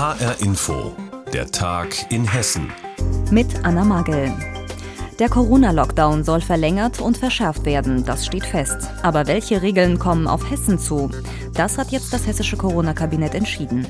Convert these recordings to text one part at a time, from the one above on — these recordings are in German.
HR Info, der Tag in Hessen. Mit Anna Magel. Der Corona-Lockdown soll verlängert und verschärft werden, das steht fest. Aber welche Regeln kommen auf Hessen zu? Das hat jetzt das hessische Corona-Kabinett entschieden.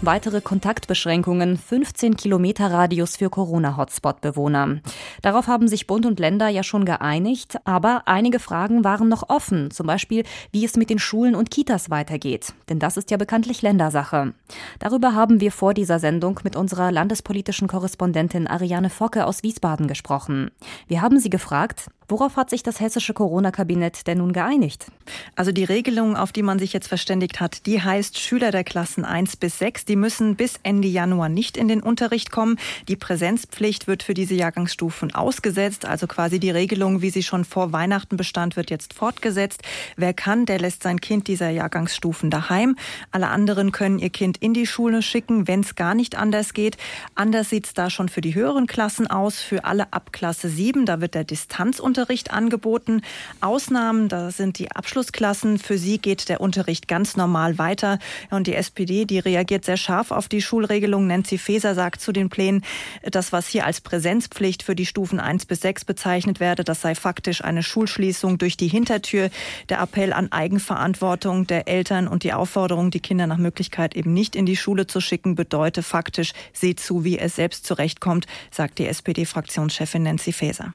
Weitere Kontaktbeschränkungen, 15 Kilometer Radius für Corona-Hotspot-Bewohner. Darauf haben sich Bund und Länder ja schon geeinigt, aber einige Fragen waren noch offen, zum Beispiel, wie es mit den Schulen und Kitas weitergeht. Denn das ist ja bekanntlich Ländersache. Darüber haben wir vor dieser Sendung mit unserer landespolitischen Korrespondentin Ariane Focke aus Wiesbaden gesprochen. Wir haben sie gefragt, Worauf hat sich das hessische Corona-Kabinett denn nun geeinigt? Also die Regelung, auf die man sich jetzt verständigt hat, die heißt, Schüler der Klassen 1 bis 6, die müssen bis Ende Januar nicht in den Unterricht kommen. Die Präsenzpflicht wird für diese Jahrgangsstufen ausgesetzt. Also quasi die Regelung, wie sie schon vor Weihnachten bestand, wird jetzt fortgesetzt. Wer kann, der lässt sein Kind dieser Jahrgangsstufen daheim. Alle anderen können ihr Kind in die Schule schicken, wenn es gar nicht anders geht. Anders sieht es da schon für die höheren Klassen aus. Für alle ab Klasse 7, da wird der Distanzunterricht Unterricht angeboten. Ausnahmen, da sind die Abschlussklassen. Für sie geht der Unterricht ganz normal weiter. Und die SPD, die reagiert sehr scharf auf die Schulregelung. Nancy Faeser sagt zu den Plänen, das, was hier als Präsenzpflicht für die Stufen 1 bis 6 bezeichnet werde, das sei faktisch eine Schulschließung durch die Hintertür. Der Appell an Eigenverantwortung der Eltern und die Aufforderung, die Kinder nach Möglichkeit eben nicht in die Schule zu schicken, bedeutet faktisch, seht zu, wie es selbst zurechtkommt, sagt die SPD-Fraktionschefin Nancy Faeser.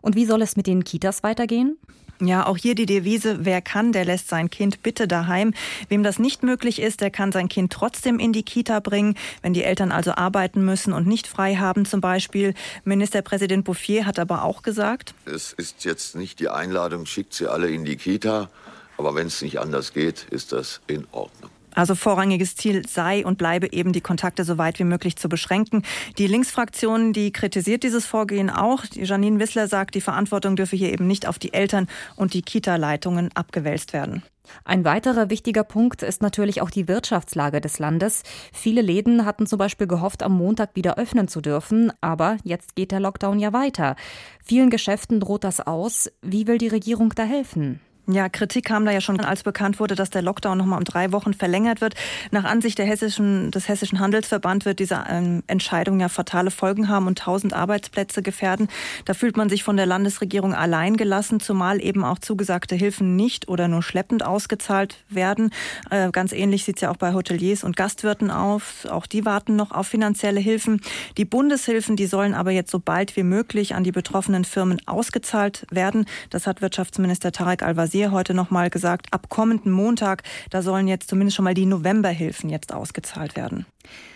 Und wie soll es mit den Kitas weitergehen? Ja, auch hier die Devise, wer kann, der lässt sein Kind bitte daheim. Wem das nicht möglich ist, der kann sein Kind trotzdem in die Kita bringen, wenn die Eltern also arbeiten müssen und nicht frei haben zum Beispiel. Ministerpräsident Bouffier hat aber auch gesagt, es ist jetzt nicht die Einladung, schickt sie alle in die Kita, aber wenn es nicht anders geht, ist das in Ordnung. Also vorrangiges Ziel sei und bleibe eben, die Kontakte so weit wie möglich zu beschränken. Die Linksfraktion, die kritisiert dieses Vorgehen auch. Janine Wissler sagt, die Verantwortung dürfe hier eben nicht auf die Eltern und die Kita-Leitungen abgewälzt werden. Ein weiterer wichtiger Punkt ist natürlich auch die Wirtschaftslage des Landes. Viele Läden hatten zum Beispiel gehofft, am Montag wieder öffnen zu dürfen, aber jetzt geht der Lockdown ja weiter. Vielen Geschäften droht das aus. Wie will die Regierung da helfen? Ja, Kritik kam da ja schon, als bekannt wurde, dass der Lockdown noch mal um drei Wochen verlängert wird. Nach Ansicht der hessischen, des Hessischen Handelsverband wird diese ähm, Entscheidung ja fatale Folgen haben und tausend Arbeitsplätze gefährden. Da fühlt man sich von der Landesregierung allein gelassen, zumal eben auch zugesagte Hilfen nicht oder nur schleppend ausgezahlt werden. Äh, ganz ähnlich sieht es ja auch bei Hoteliers und Gastwirten auf. Auch die warten noch auf finanzielle Hilfen. Die Bundeshilfen, die sollen aber jetzt so bald wie möglich an die betroffenen Firmen ausgezahlt werden. Das hat Wirtschaftsminister Tarek Al-Wazir Maizière heute noch mal gesagt, ab kommenden Montag, da sollen jetzt zumindest schon mal die Novemberhilfen jetzt ausgezahlt werden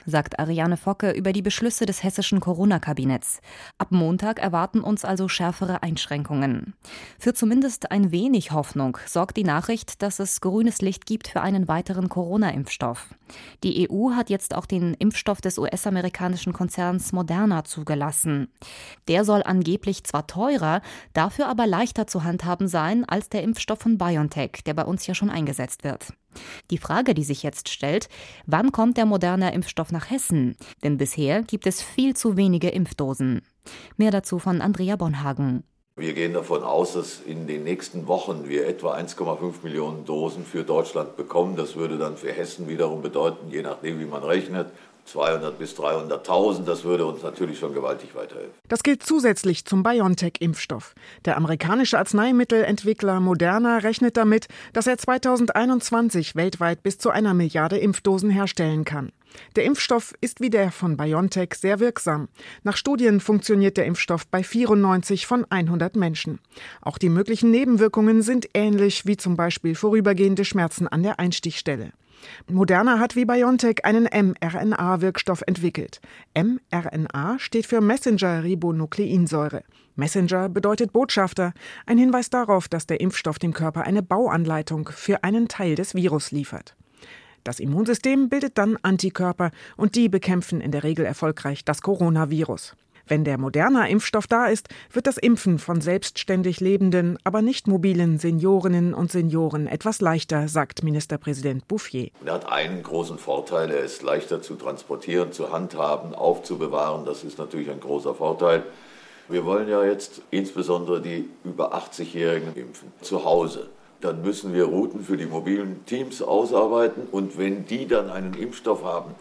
sagt Ariane Focke über die Beschlüsse des hessischen Corona-Kabinetts. Ab Montag erwarten uns also schärfere Einschränkungen. Für zumindest ein wenig Hoffnung sorgt die Nachricht, dass es grünes Licht gibt für einen weiteren Corona-Impfstoff. Die EU hat jetzt auch den Impfstoff des US-amerikanischen Konzerns Moderna zugelassen. Der soll angeblich zwar teurer, dafür aber leichter zu handhaben sein als der Impfstoff von BioNTech, der bei uns ja schon eingesetzt wird. Die Frage, die sich jetzt stellt, wann kommt der moderne Impfstoff nach Hessen? Denn bisher gibt es viel zu wenige Impfdosen. Mehr dazu von Andrea Bonhagen. Wir gehen davon aus, dass in den nächsten Wochen wir etwa 1,5 Millionen Dosen für Deutschland bekommen. Das würde dann für Hessen wiederum bedeuten, je nachdem, wie man rechnet, 200 bis 300.000. Das würde uns natürlich schon gewaltig weiterhelfen. Das gilt zusätzlich zum BioNTech-Impfstoff. Der amerikanische Arzneimittelentwickler Moderna rechnet damit, dass er 2021 weltweit bis zu einer Milliarde Impfdosen herstellen kann. Der Impfstoff ist wie der von BioNTech sehr wirksam. Nach Studien funktioniert der Impfstoff bei 94 von 100 Menschen. Auch die möglichen Nebenwirkungen sind ähnlich wie zum Beispiel vorübergehende Schmerzen an der Einstichstelle. Moderna hat wie BioNTech einen mRNA-Wirkstoff entwickelt. mRNA steht für Messenger-Ribonukleinsäure. Messenger bedeutet Botschafter, ein Hinweis darauf, dass der Impfstoff dem Körper eine Bauanleitung für einen Teil des Virus liefert. Das Immunsystem bildet dann Antikörper und die bekämpfen in der Regel erfolgreich das Coronavirus. Wenn der moderne Impfstoff da ist, wird das Impfen von selbstständig lebenden, aber nicht mobilen Seniorinnen und Senioren etwas leichter, sagt Ministerpräsident Bouffier. Er hat einen großen Vorteil, er ist leichter zu transportieren, zu handhaben, aufzubewahren. Das ist natürlich ein großer Vorteil. Wir wollen ja jetzt insbesondere die über 80-Jährigen impfen, zu Hause. dann müssen wir Routen für die mobilen Teams ausarbeiten. Und wenn die dann einen Impfstoff haben,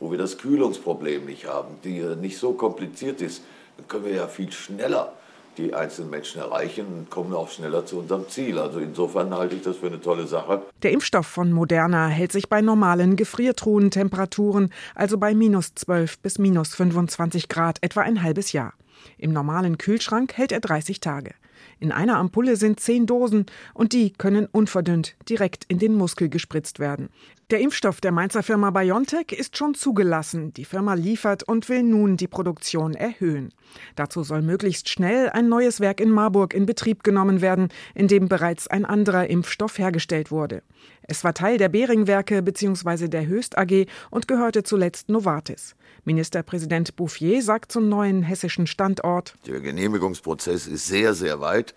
wo wir das Kühlungsproblem nicht haben, die nicht so kompliziert ist, dann können wir ja viel schneller die einzelnen Menschen erreichen und kommen auch schneller zu unserem Ziel. Also insofern halte ich das für eine tolle Sache. Der Impfstoff von Moderna hält sich bei normalen Gefriertruhentemperaturen, also bei minus 12 bis minus 25 Grad, etwa ein halbes Jahr. Im normalen Kühlschrank hält er 30 Tage. In einer Ampulle sind zehn Dosen und die können unverdünnt direkt in den Muskel gespritzt werden. Der Impfstoff der Mainzer Firma BioNTech ist schon zugelassen. Die Firma liefert und will nun die Produktion erhöhen. Dazu soll möglichst schnell ein neues Werk in Marburg in Betrieb genommen werden, in dem bereits ein anderer Impfstoff hergestellt wurde. Es war Teil der Behring-Werke bzw. der Höchst AG und gehörte zuletzt Novartis. Ministerpräsident Bouffier sagt zum neuen hessischen Standort: Der Genehmigungsprozess ist sehr, sehr weit.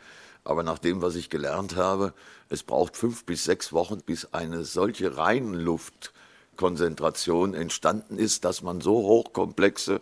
Aber nach dem, was ich gelernt habe, es braucht fünf bis sechs Wochen, bis eine solche Reinluftkonzentration entstanden ist, dass man so hochkomplexe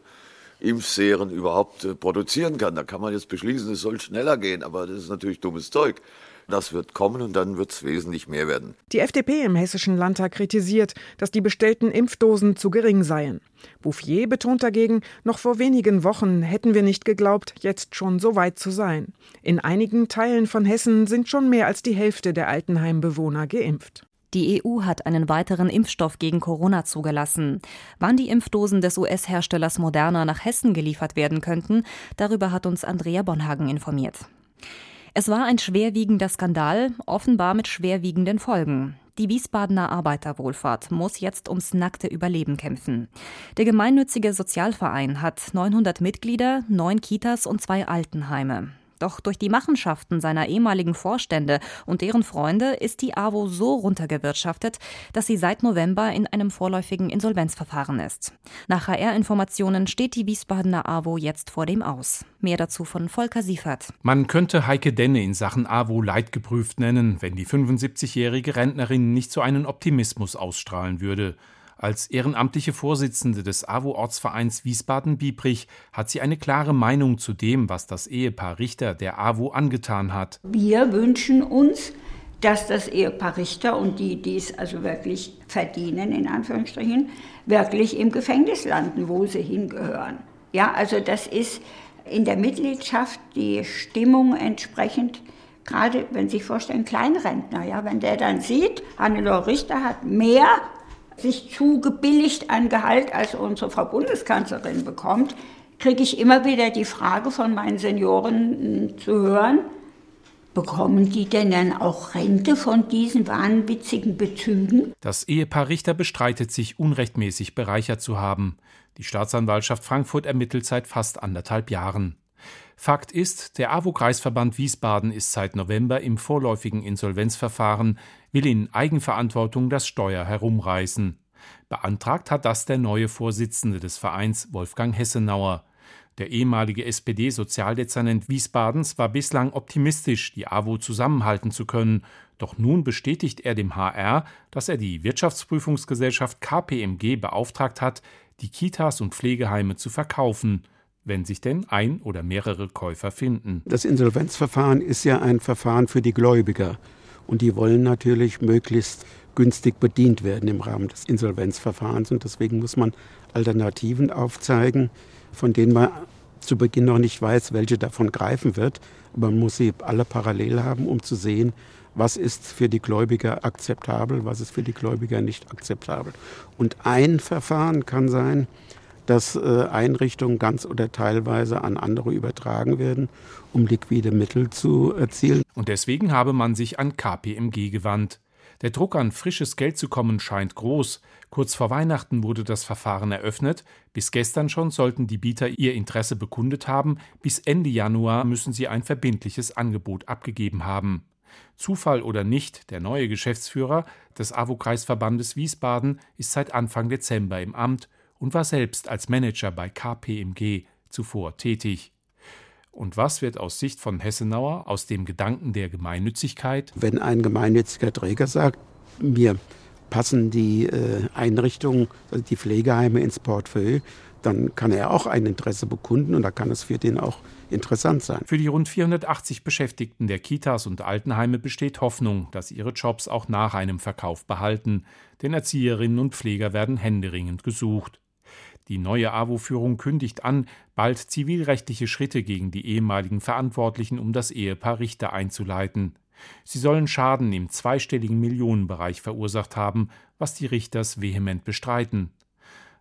Impfserien überhaupt äh, produzieren kann. Da kann man jetzt beschließen, es soll schneller gehen, aber das ist natürlich dummes Zeug. Das wird kommen und dann wird es wesentlich mehr werden. Die FDP im Hessischen Landtag kritisiert, dass die bestellten Impfdosen zu gering seien. Bouffier betont dagegen, noch vor wenigen Wochen hätten wir nicht geglaubt, jetzt schon so weit zu sein. In einigen Teilen von Hessen sind schon mehr als die Hälfte der Altenheimbewohner geimpft. Die EU hat einen weiteren Impfstoff gegen Corona zugelassen. Wann die Impfdosen des US-Herstellers Moderna nach Hessen geliefert werden könnten, darüber hat uns Andrea Bonhagen informiert. Es war ein schwerwiegender Skandal, offenbar mit schwerwiegenden Folgen. Die Wiesbadener Arbeiterwohlfahrt muss jetzt ums nackte Überleben kämpfen. Der gemeinnützige Sozialverein hat 900 Mitglieder, neun Kitas und zwei Altenheime. Doch durch die Machenschaften seiner ehemaligen Vorstände und deren Freunde ist die AWO so runtergewirtschaftet, dass sie seit November in einem vorläufigen Insolvenzverfahren ist. Nach HR-Informationen steht die Wiesbadener AWO jetzt vor dem Aus. Mehr dazu von Volker Siefert. Man könnte Heike Denne in Sachen AWO leidgeprüft nennen, wenn die 75-jährige Rentnerin nicht so einen Optimismus ausstrahlen würde. Als ehrenamtliche Vorsitzende des AWO-Ortsvereins Wiesbaden-Biebrich hat sie eine klare Meinung zu dem, was das Ehepaar Richter der AWO angetan hat. Wir wünschen uns, dass das Ehepaar Richter und die, die es also wirklich verdienen, in Anführungsstrichen, wirklich im Gefängnis landen, wo sie hingehören. Ja, also das ist in der Mitgliedschaft die Stimmung entsprechend gerade wenn Sie sich vorstellen, Kleinrentner, ja, wenn der dann sieht, Hannelore Richter hat mehr sich zu gebilligt ein Gehalt als unsere Frau Bundeskanzlerin bekommt, kriege ich immer wieder die Frage von meinen Senioren hm, zu hören, bekommen die denn dann auch Rente von diesen wahnwitzigen Bezügen? Das Ehepaar Richter bestreitet sich, unrechtmäßig bereichert zu haben. Die Staatsanwaltschaft Frankfurt ermittelt seit fast anderthalb Jahren. Fakt ist, der AWO-Kreisverband Wiesbaden ist seit November im vorläufigen Insolvenzverfahren, will in Eigenverantwortung das Steuer herumreißen. Beantragt hat das der neue Vorsitzende des Vereins Wolfgang Hessenauer. Der ehemalige SPD-Sozialdezernent Wiesbadens war bislang optimistisch, die AWO zusammenhalten zu können. Doch nun bestätigt er dem HR, dass er die Wirtschaftsprüfungsgesellschaft KPMG beauftragt hat, die Kitas und Pflegeheime zu verkaufen wenn sich denn ein oder mehrere Käufer finden. Das Insolvenzverfahren ist ja ein Verfahren für die Gläubiger. Und die wollen natürlich möglichst günstig bedient werden im Rahmen des Insolvenzverfahrens. Und deswegen muss man Alternativen aufzeigen, von denen man zu Beginn noch nicht weiß, welche davon greifen wird. Aber man muss sie alle parallel haben, um zu sehen, was ist für die Gläubiger akzeptabel, was ist für die Gläubiger nicht akzeptabel. Und ein Verfahren kann sein, dass äh, Einrichtungen ganz oder teilweise an andere übertragen werden, um liquide Mittel zu erzielen. Und deswegen habe man sich an KPMG gewandt. Der Druck an frisches Geld zu kommen scheint groß. Kurz vor Weihnachten wurde das Verfahren eröffnet. Bis gestern schon sollten die Bieter ihr Interesse bekundet haben. Bis Ende Januar müssen sie ein verbindliches Angebot abgegeben haben. Zufall oder nicht, der neue Geschäftsführer des AWO-Kreisverbandes Wiesbaden ist seit Anfang Dezember im Amt und war selbst als Manager bei KPMG zuvor tätig. Und was wird aus Sicht von Hessenauer aus dem Gedanken der Gemeinnützigkeit? Wenn ein gemeinnütziger Träger sagt, wir passen die äh, Einrichtungen, also die Pflegeheime ins Portfolio, dann kann er auch ein Interesse bekunden und da kann es für den auch interessant sein. Für die rund 480 Beschäftigten der Kitas und Altenheime besteht Hoffnung, dass ihre Jobs auch nach einem Verkauf behalten, denn Erzieherinnen und Pfleger werden händeringend gesucht. Die neue AWO-Führung kündigt an, bald zivilrechtliche Schritte gegen die ehemaligen Verantwortlichen um das Ehepaar Richter einzuleiten. Sie sollen Schaden im zweistelligen Millionenbereich verursacht haben, was die Richters vehement bestreiten.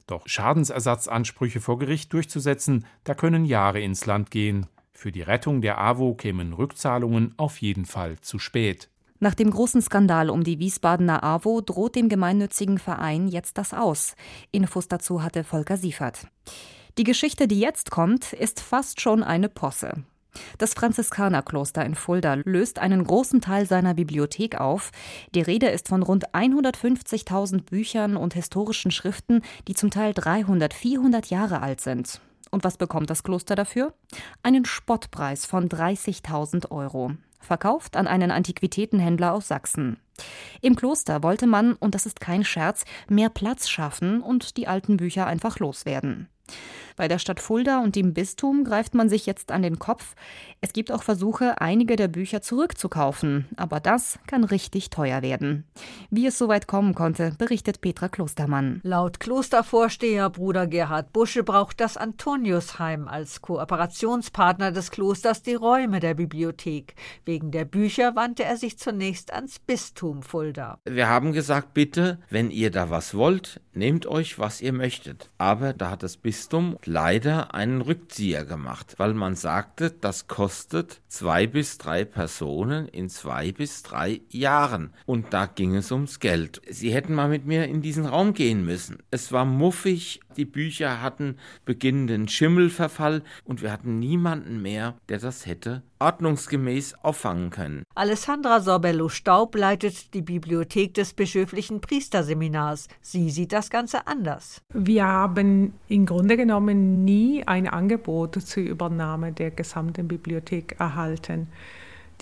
Doch Schadensersatzansprüche vor Gericht durchzusetzen, da können Jahre ins Land gehen. Für die Rettung der AWO kämen Rückzahlungen auf jeden Fall zu spät. Nach dem großen Skandal um die Wiesbadener AWO droht dem gemeinnützigen Verein jetzt das aus. Infos dazu hatte Volker Siefert. Die Geschichte, die jetzt kommt, ist fast schon eine Posse. Das Franziskanerkloster in Fulda löst einen großen Teil seiner Bibliothek auf. Die Rede ist von rund 150.000 Büchern und historischen Schriften, die zum Teil 300, 400 Jahre alt sind. Und was bekommt das Kloster dafür? Einen Spottpreis von 30.000 Euro. Verkauft an einen Antiquitätenhändler aus Sachsen. Im Kloster wollte man, und das ist kein Scherz, mehr Platz schaffen und die alten Bücher einfach loswerden. Bei der Stadt Fulda und dem Bistum greift man sich jetzt an den Kopf. Es gibt auch Versuche, einige der Bücher zurückzukaufen, aber das kann richtig teuer werden. Wie es soweit kommen konnte, berichtet Petra Klostermann. Laut Klostervorsteher Bruder Gerhard Busche braucht das Antoniusheim als Kooperationspartner des Klosters die Räume der Bibliothek. Wegen der Bücher wandte er sich zunächst ans Bistum Fulda. Wir haben gesagt, bitte, wenn ihr da was wollt, nehmt euch, was ihr möchtet. Aber da hat das Bistum leider einen Rückzieher gemacht, weil man sagte, das kostet zwei bis drei Personen in zwei bis drei Jahren. Und da ging es ums Geld. Sie hätten mal mit mir in diesen Raum gehen müssen. Es war muffig, die Bücher hatten beginnenden Schimmelverfall und wir hatten niemanden mehr, der das hätte ordnungsgemäß auffangen können. Alessandra Sorbello-Staub leitet die Bibliothek des bischöflichen Priesterseminars. Sie sieht das Ganze anders. Wir haben im Grunde genommen nie ein Angebot zur Übernahme der gesamten Bibliothek erhalten.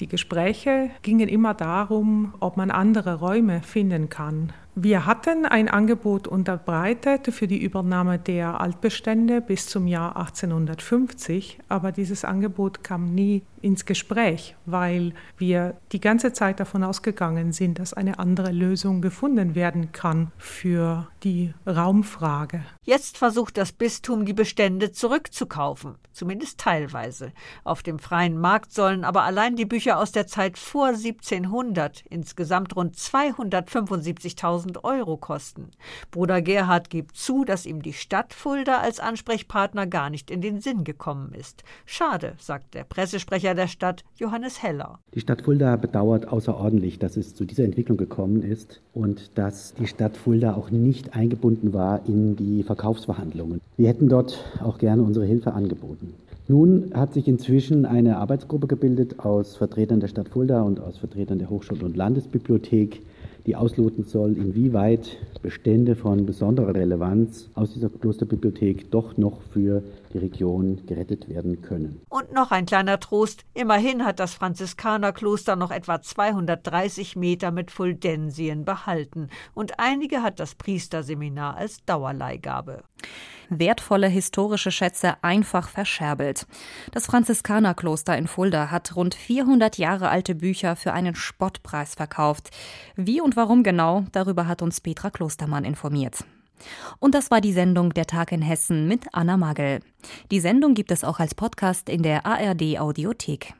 Die Gespräche gingen immer darum, ob man andere Räume finden kann. Wir hatten ein Angebot unterbreitet für die Übernahme der Altbestände bis zum Jahr 1850, aber dieses Angebot kam nie ins Gespräch, weil wir die ganze Zeit davon ausgegangen sind, dass eine andere Lösung gefunden werden kann für die Raumfrage. Jetzt versucht das Bistum, die Bestände zurückzukaufen, zumindest teilweise. Auf dem freien Markt sollen aber allein die Bücher aus der Zeit vor 1700 insgesamt rund 275.000 1000 Euro kosten. Bruder Gerhard gibt zu, dass ihm die Stadt Fulda als Ansprechpartner gar nicht in den Sinn gekommen ist. Schade, sagt der Pressesprecher der Stadt, Johannes Heller. Die Stadt Fulda bedauert außerordentlich, dass es zu dieser Entwicklung gekommen ist und dass die Stadt Fulda auch nicht eingebunden war in die Verkaufsverhandlungen. Wir hätten dort auch gerne unsere Hilfe angeboten. Nun hat sich inzwischen eine Arbeitsgruppe gebildet aus Vertretern der Stadt Fulda und aus Vertretern der Hochschul- und Landesbibliothek, die ausloten soll, inwieweit Bestände von besonderer Relevanz aus dieser Klosterbibliothek doch noch für die Region gerettet werden können. Und noch ein kleiner Trost. Immerhin hat das Franziskanerkloster noch etwa 230 Meter mit Fuldensien behalten. Und einige hat das Priesterseminar als Dauerleihgabe wertvolle historische Schätze einfach verscherbelt. Das Franziskanerkloster in Fulda hat rund 400 Jahre alte Bücher für einen Spottpreis verkauft. Wie und warum genau, darüber hat uns Petra Klostermann informiert. Und das war die Sendung Der Tag in Hessen mit Anna Magel. Die Sendung gibt es auch als Podcast in der ARD Audiothek.